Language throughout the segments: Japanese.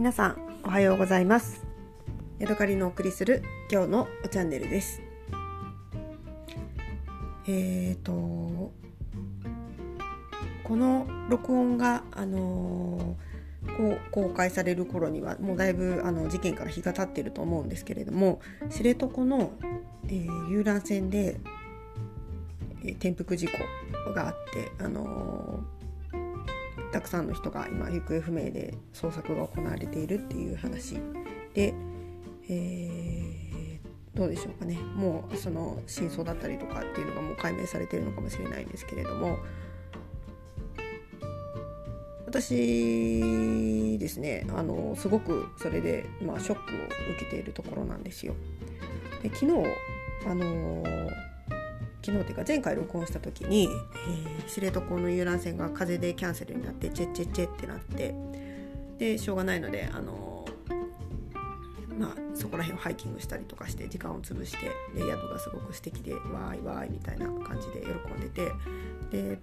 皆さんおはようございます。ヤドカリのお送りする今日のおチャンネルです。えーとこの録音があのー、こう公開される頃にはもうだいぶあの事件から日が経っていると思うんですけれども知床の、えー、遊覧船で、えー、転覆事故があってあのーたくさんの人が今行方不明で捜索が行われているっていう話で、えー、どうでしょうかねもうその真相だったりとかっていうのがもう解明されてるのかもしれないんですけれども私ですねあのすごくそれで、まあ、ショックを受けているところなんですよ。で昨日あの昨日というか前回録音した時に、えー、知床の遊覧船が風でキャンセルになってチェッチェッチェってなってでしょうがないのであのまあそこら辺をハイキングしたりとかして時間を潰してで宿がすごく素敵でわーいわーいみたいな感じで喜んでてで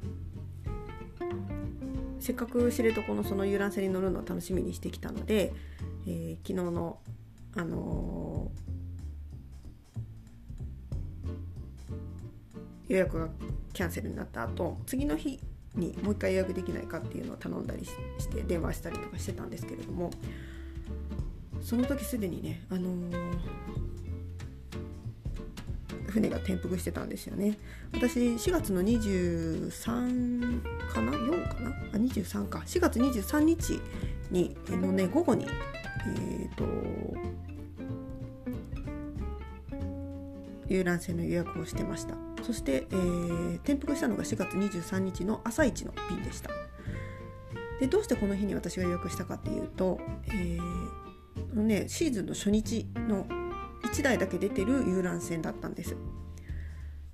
せっかく知床のその遊覧船に乗るのを楽しみにしてきたので、えー、昨日のあのー予約がキャンセルになった後次の日にもう一回予約できないかっていうのを頼んだりして電話したりとかしてたんですけれどもその時すでにね、あのー、船が転覆してたんですよね。私4月の23かな？4かな？あ23か。4月23日にのね午後にえっ、ー、と遊覧船の予約をしてました。そして、えー、転覆したのが4月23日の朝一の便でした。でどうしてこの日に私が予約したかっていうと、えーね、シーズンの初日の1台だけ出てる遊覧船だったんです。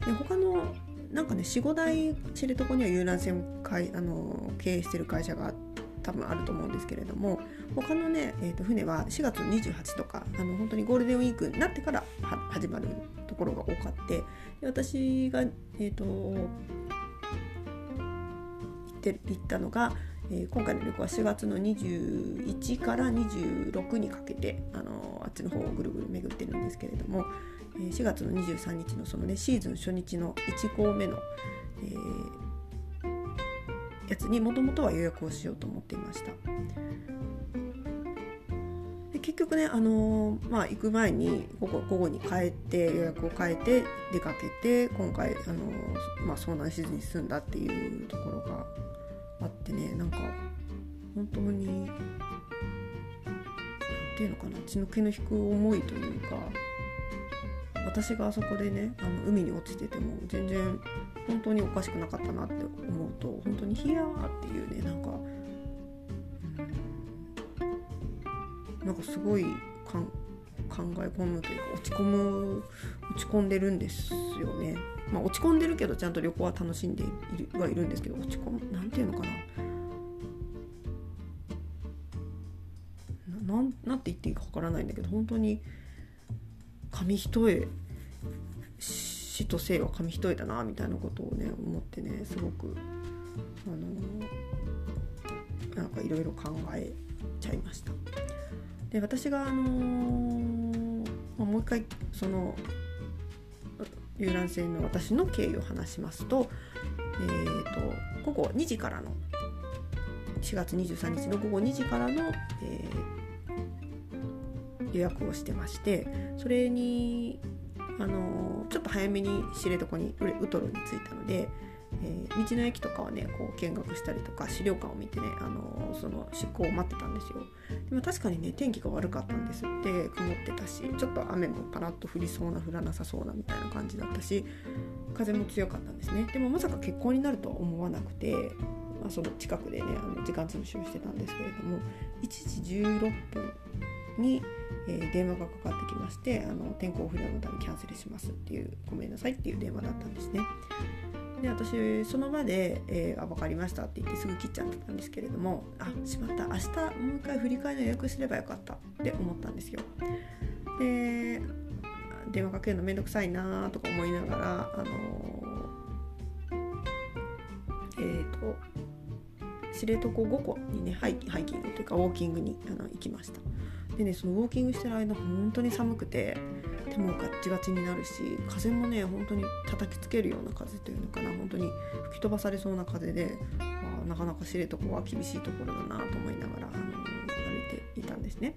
で他のなんかね45台知床には遊覧船かいあの経営してる会社が多分あると思うんですけれども他のね、えー、と船は4月28とかあの本当にゴールデンウィークになってから始まるところが多かってで私が、えーと、行って行ったのが、えー、今回の旅行は4月の21から26にかけてあのあっちの方をぐるぐる巡ってるんですけれども、えー、4月の23日のそのねシーズン初日の1校目の、えーやつにもともとは予約をしようと思っていました。結局ね、あのー、まあ、行く前に午後午後に帰って予約を変えて出かけて今回、あのー、まあ、遭難しずに済んだっていうところがあってねなんか本当に何ていうのかな血の気の引く思いというか私があそこでねあの海に落ちてても全然本当におかしくなかったなって思うと本当にヒヤーっていうねなんか、なんかすごいかん考え込むというか落ち込む落ち込んでるんですよね。まあ、落ち込んでるけどちゃんと旅行は楽しんでいるはいるんですけど落ち込むなんていうのかななんなんて言っていいかわからないんだけど本当に紙一重死と生は紙一重だなみたいなことをね思ってねすごくあのなんかいろいろ考えちゃいました。で私があのー、まあ、もう一回その遊覧船の私の経緯を話しますと,、えーと、午後2時からの4月23日の午後2時からの、えー、予約をしてましてそれにあのちょっと早めに知床にウトロに着いたので、えー、道の駅とかはねこう見学したりとか資料館を見てね、あのその出港を待ってたんですよでも確かにね天気が悪かったんですって曇ってたしちょっと雨もパラッと降りそうな降らなさそうなみたいな感じだったし風も強かったんですねでもまさか結婚になるとは思わなくて、まあ、その近くでねあの時間潰しをしてたんですけれども1時16分にえー、電話がかかってきましてあの天候不良のためキャンセルしますっていうごめんなさいっていう電話だったんですね。で私その場で、えー、あ分かりましたって言ってすぐ切っちゃったんですけれどもあしまった。明日もう一回振り替えの予約すればよかった。って思ったんですよ。で電話かけるのめんどくさいなとか思いながらあのえっ、ー、と知床5個にねハイハイキングというかウォーキングにあの行きました。でねそのウォーキングしてる間本当に寒くて手もガッチガチになるし風もね本当に叩きつけるような風というのかな本当に吹き飛ばされそうな風で、まあ、なかなか知床は厳しいところだなと思いながらあの歩いていたんですね。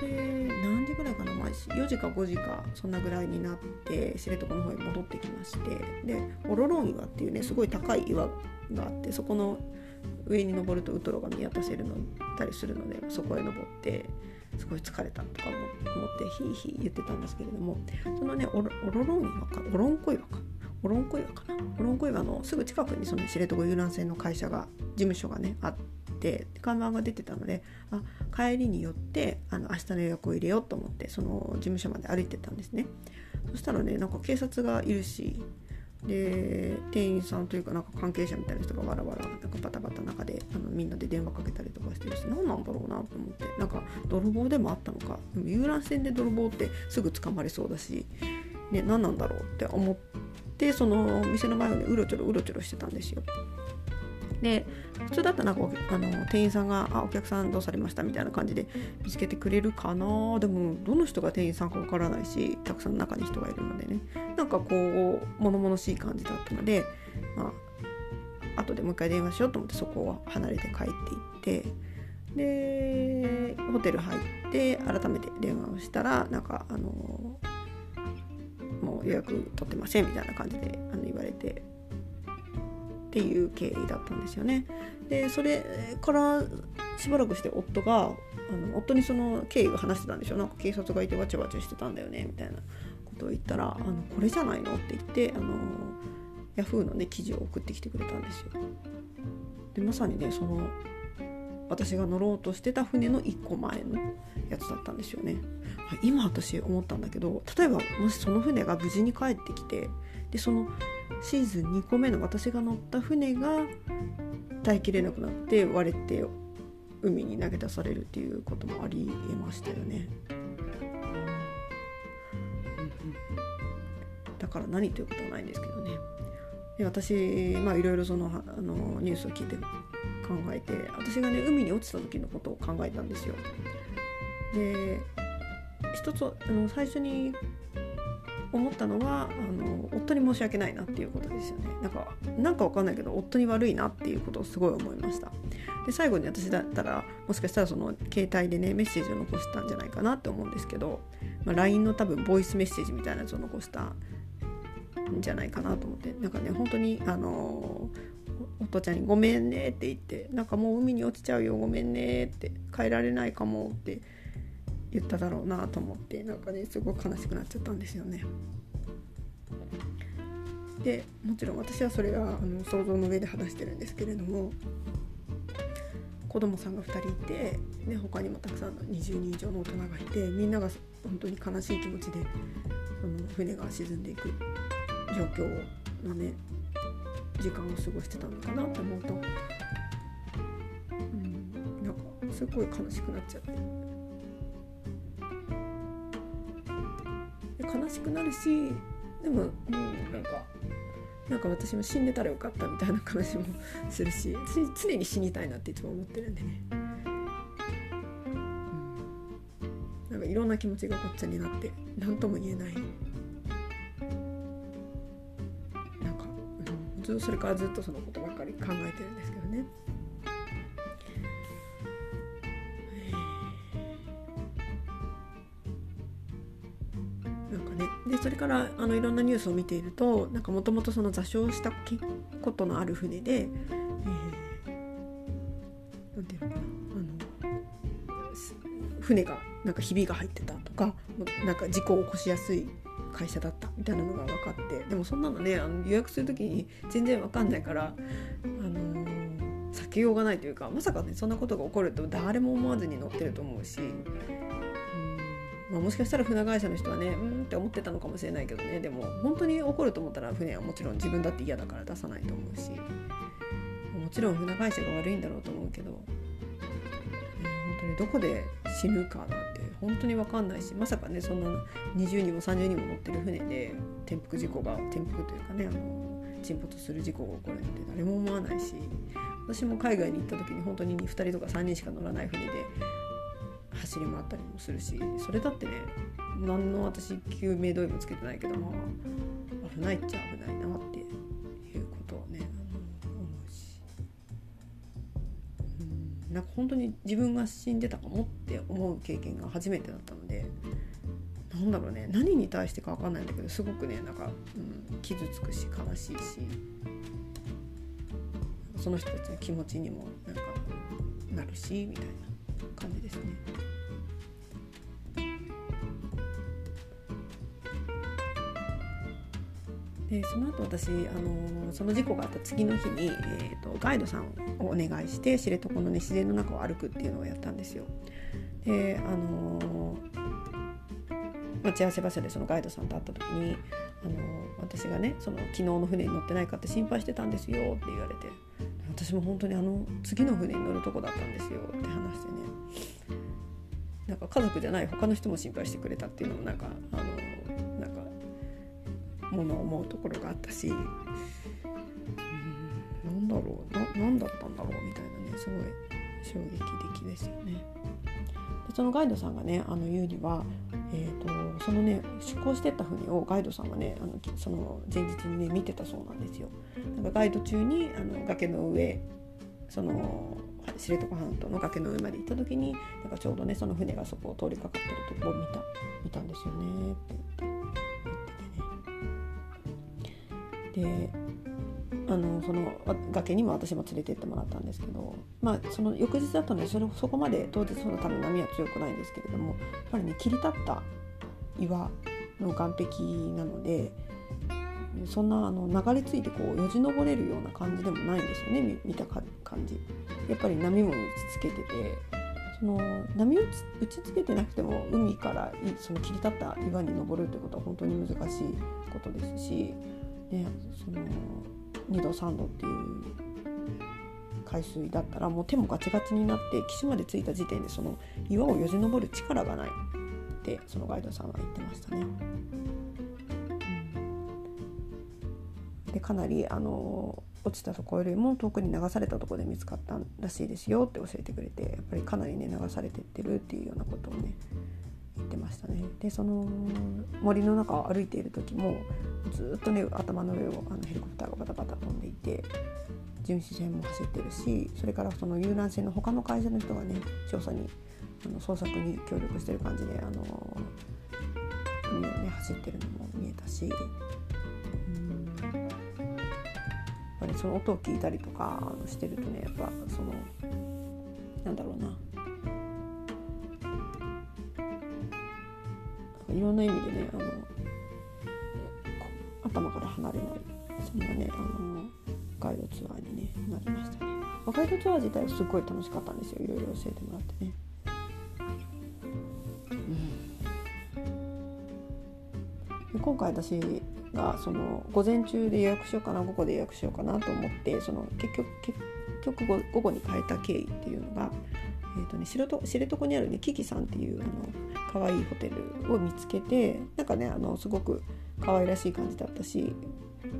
で何時ぐらいかな、まあ、4時か5時かそんなぐらいになって知床の方に戻ってきましてでオロロン岩っていうねすごい高い岩があってそこの上に登るとウトロが見渡せるのたりするのでそこへ登ってすごい疲れたとか思ってヒーヒー言ってたんですけれどもそのねオロロン岩かオロンコ岩か。オロンコ岩かな。オロンコ岩のすぐ近くにその知床遊覧船の会社が事務所がねあって看板が出てたのであ帰りによってあの明日の予約を入れようと思ってその事務所まで歩いてたんですね。そしたらねなんか警察がいるしで店員さんというかなんか関係者みたいな人がわらわらなんかバタバタ中であみんなで電話かけたりとかしてるし何なんだろうなと思って。なんか泥棒でもあったのか。でも遊覧船で泥棒ってすぐ捕まりそうだし、ね、何なんだろうって思ってその店の前をねうろちょろうろちょろしてたんですよ。で普通だったらなんかあの店員さんが「あお客さんどうされました」みたいな感じで見つけてくれるかな。でもどの人が店員さんかわからないしたくさん中に人がいるのでね。なんかこう物々しい感じだったのでまあ後でもう一回電話しようと思ってそこを離れて帰っていってでホテル入って改めて電話をしたらなんかあのもう予約取ってませんみたいな感じであの言われてっていう経緯だったんですよね。でそれからしばらくして夫があの夫にその経緯を話してたんでしょなんか警察がいてわちゃわちゃしてたんだよねみたいなことを言ったら「あのこれじゃないの?」って言ってあのヤフーのね記事を送ってきてくれたんですよ。でまさにねその私が乗ろうとしてた船の1個前のやつだったんですよね。今私思ったんだけど例えばもしその船が無事に帰ってきてでそのシーズン2個目の私が乗った船が耐えきれなくなって割れて海に投げ出されるっていうこともありえましたよね。だから何ということはないんですけどね。で私まあいろいろそのあのニュースを聞いて考えて私がね海に落ちた時のことを考えたんですよ。で一つあの最初に思ったのはあの夫に申し訳ないなっていうことですよねなんかなんかわかんないけど夫に悪いなっていうことをすごい思いましたで最後に私だったらもしかしたらその携帯でねメッセージを残したんじゃないかなって思うんですけど、まあ、LINE の多分ボイスメッセージみたいなやつを残したんじゃないかなと思ってなんかね本当にあのお父ちゃんに「ごめんね」って言って「なんかもう海に落ちちゃうよごめんね」って「帰られないかも」って言っただろうなと思ってなんかねすごい悲しくなっちゃったんですよね。でもちろん私はそれはあの想像の上で話してるんですけれども子供さんが2人いてで他にもたくさんの20人以上の大人がいてみんなが本当に悲しい気持ちでその船が沈んでいく状況のね時間を過ごしてたのかなと思うと、うん、なんかすごい悲しくなっちゃって。悲しくなるしでも、うん、なんかなんか私も死んでたらよかったみたいな話もするし私常に死にたいなっていつも思ってるんでね、うん、なんかいろんな気持ちがごっちゃになって何とも言えない。ずそれからずっとそのことばっかり考えてるんですけどね。なんかねでそれからあのいろんなニュースを見ているとなんかもともとその座礁したことのある船で、えー、なんていうのかなあの船がなんかひびが入ってたとかなんか事故を起こしやすい会社だったたいなのが分かってでもそんなのねあの予約する時に全然分かんないから、あのー、避けようがないというかまさかねそんなことが起こると誰も思わずに乗ってると思うしまあ、もしかしたら船会社の人はねうんって思ってたのかもしれないけどねでも本当に怒ると思ったら船はもちろん自分だって嫌だから出さないと思うしもちろん船会社が悪いんだろうと思うけど、ね、本当にどこで死ぬかなんて本当に分かんないしまさかねそんな20人も30人も乗ってる船で転覆事故が転覆というかねあの沈没する事故が起こるなんて誰も思わないし私も海外に行った時に本当に2人とか3人しか乗らない船で走り回ったりもするしそれだってね何の私救命胴衣もつけてないけどまあ危ないっちゃ危ないなっていうことをねなんか本当に自分が死んでたかもって思う経験が初めてだったのでなんだろうね何に対してか分かんないんだけどすごくねなんか、うん、傷つくし悲しいしその人たちの気持ちにもなんかなるしみたいな感じですね。でその後私、あのその事故があった次の日に、えーと、ガイドさんをお願いして知床の、ね、自然の中を歩くっていうのをやったんですよ。であの待ち合わせ場所でそのガイドさんと会った時に、あの私がねその昨日の船に乗ってないかって心配してたんですよって言われて私も本当にあの次の船に乗るとこだったんですよって話してねなんか家族じゃない他の人も心配してくれたっていうのもなんかあのものを思うところがあったしうんなんだろうな何だったんだろうみたいなねすごい衝撃的ですよね。でそのガイドさんがねあの言うには、えーと、そのね出港してった船をガイドさんはねあのその前日にね見てたそうなんですよ。なんかガイド中にあの崖の上その知床半島の崖の上まで行った時になんかちょうどねその船がそこを通りかかってるとこを見た見たんですよねって言ってであのその崖にも私も連れてってもらったんですけど、まあ、その翌日だとねそれそこまで当日その多分波は強くないんですけれどもやっぱりね切り立った岩の岸壁なのでそんなあの流れ着いてこうよじ登れるような感じでもないんですよね見た感じ。やっぱり波も打ちつけててその波打ち打ちつけてなくても海からその切り立った岩に登るということは本当に難しいことですし、ね、その2度3度っていう海水だったらもう手もガチガチになって岸まで着いた時点でその岩をよじ登る力がないってそのガイドさんは言ってましたね。でかなりあの落ちたとこよりも遠くに流されたところで見つかったらしいですよって教えてくれてやっぱりかなりね流されてってるっていうようなことをね言ってましたね。でその森の中を歩いている時もずっとね頭の上をあのヘリコプターがバタバタ飛んでいて巡視船も走ってるしそれからその遊覧船の他の会社の人がね調査にあの捜索に協力してる感じであの海をね走ってるのも見えたし。やっぱりその音を聞いたりとかしてるとねやっぱそのなんだろうないろんな意味でねあの離れないそんなねあのガイドツアーに、ね、なりましたね。ガイドツアー自体すごい楽しかったんですよいろいろ教えてもらってね。うん、で今回私がその午前中で予約しようかな午後で予約しようかなと思ってその結局結局午後に変えた経緯っていうのが、えーとね、知床にあるねキキさんっていうあの可愛いホテルを見つけてなんかねあのすごく可愛らしい感じだったし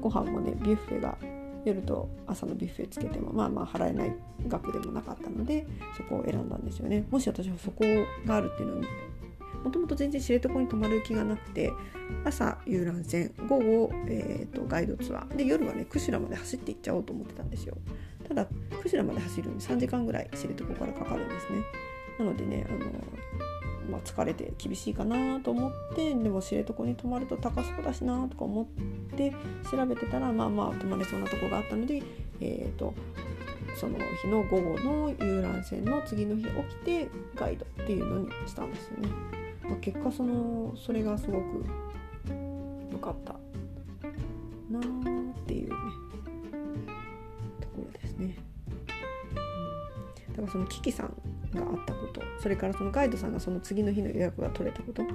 ご飯もねビュッフェが夜と朝のビュッフェつけてもまあまあ払えない額でもなかったのでそこを選んだんですよね。もし私はそこがあるっていうのをもともと全然知床に泊まる気がなくて朝遊覧船午後、えーと、ガイドツアー。で夜はね釧路まで走っていっちゃおうと思ってたんですよ。ただ釧路まで走るのに3時間ぐらい知床からかかるんですね。なのでねあのまあ、疲れて厳しいかなと思ってでも知床に泊まると高そうだしなとか思って調べてたらまあまあ泊まれそうなとこがあったので、えーと、その日の午後の遊覧船の次の日起きてガイドっていうのにしたんですよね。まあ、結果そのそれがすごく良かったなーっていうねところですね。だからそのキキさんがあったこと。それからそのガイドさんがその次の日の予約が取れたこと。こ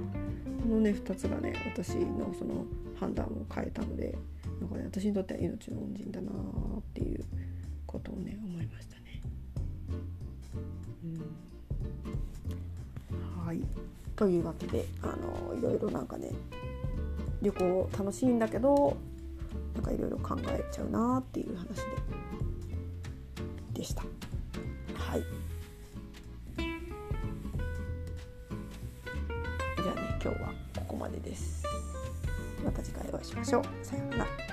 のね2つがね私のその判断を変えたのでなんかね私にとっては命の恩人だなっていうことをね思いましたね。うん、はい。というわけであのいろいろなんかね旅行楽しいんだけどなんかいろいろ考えちゃうなっていう話ででした。はい。しましょう。さようなら。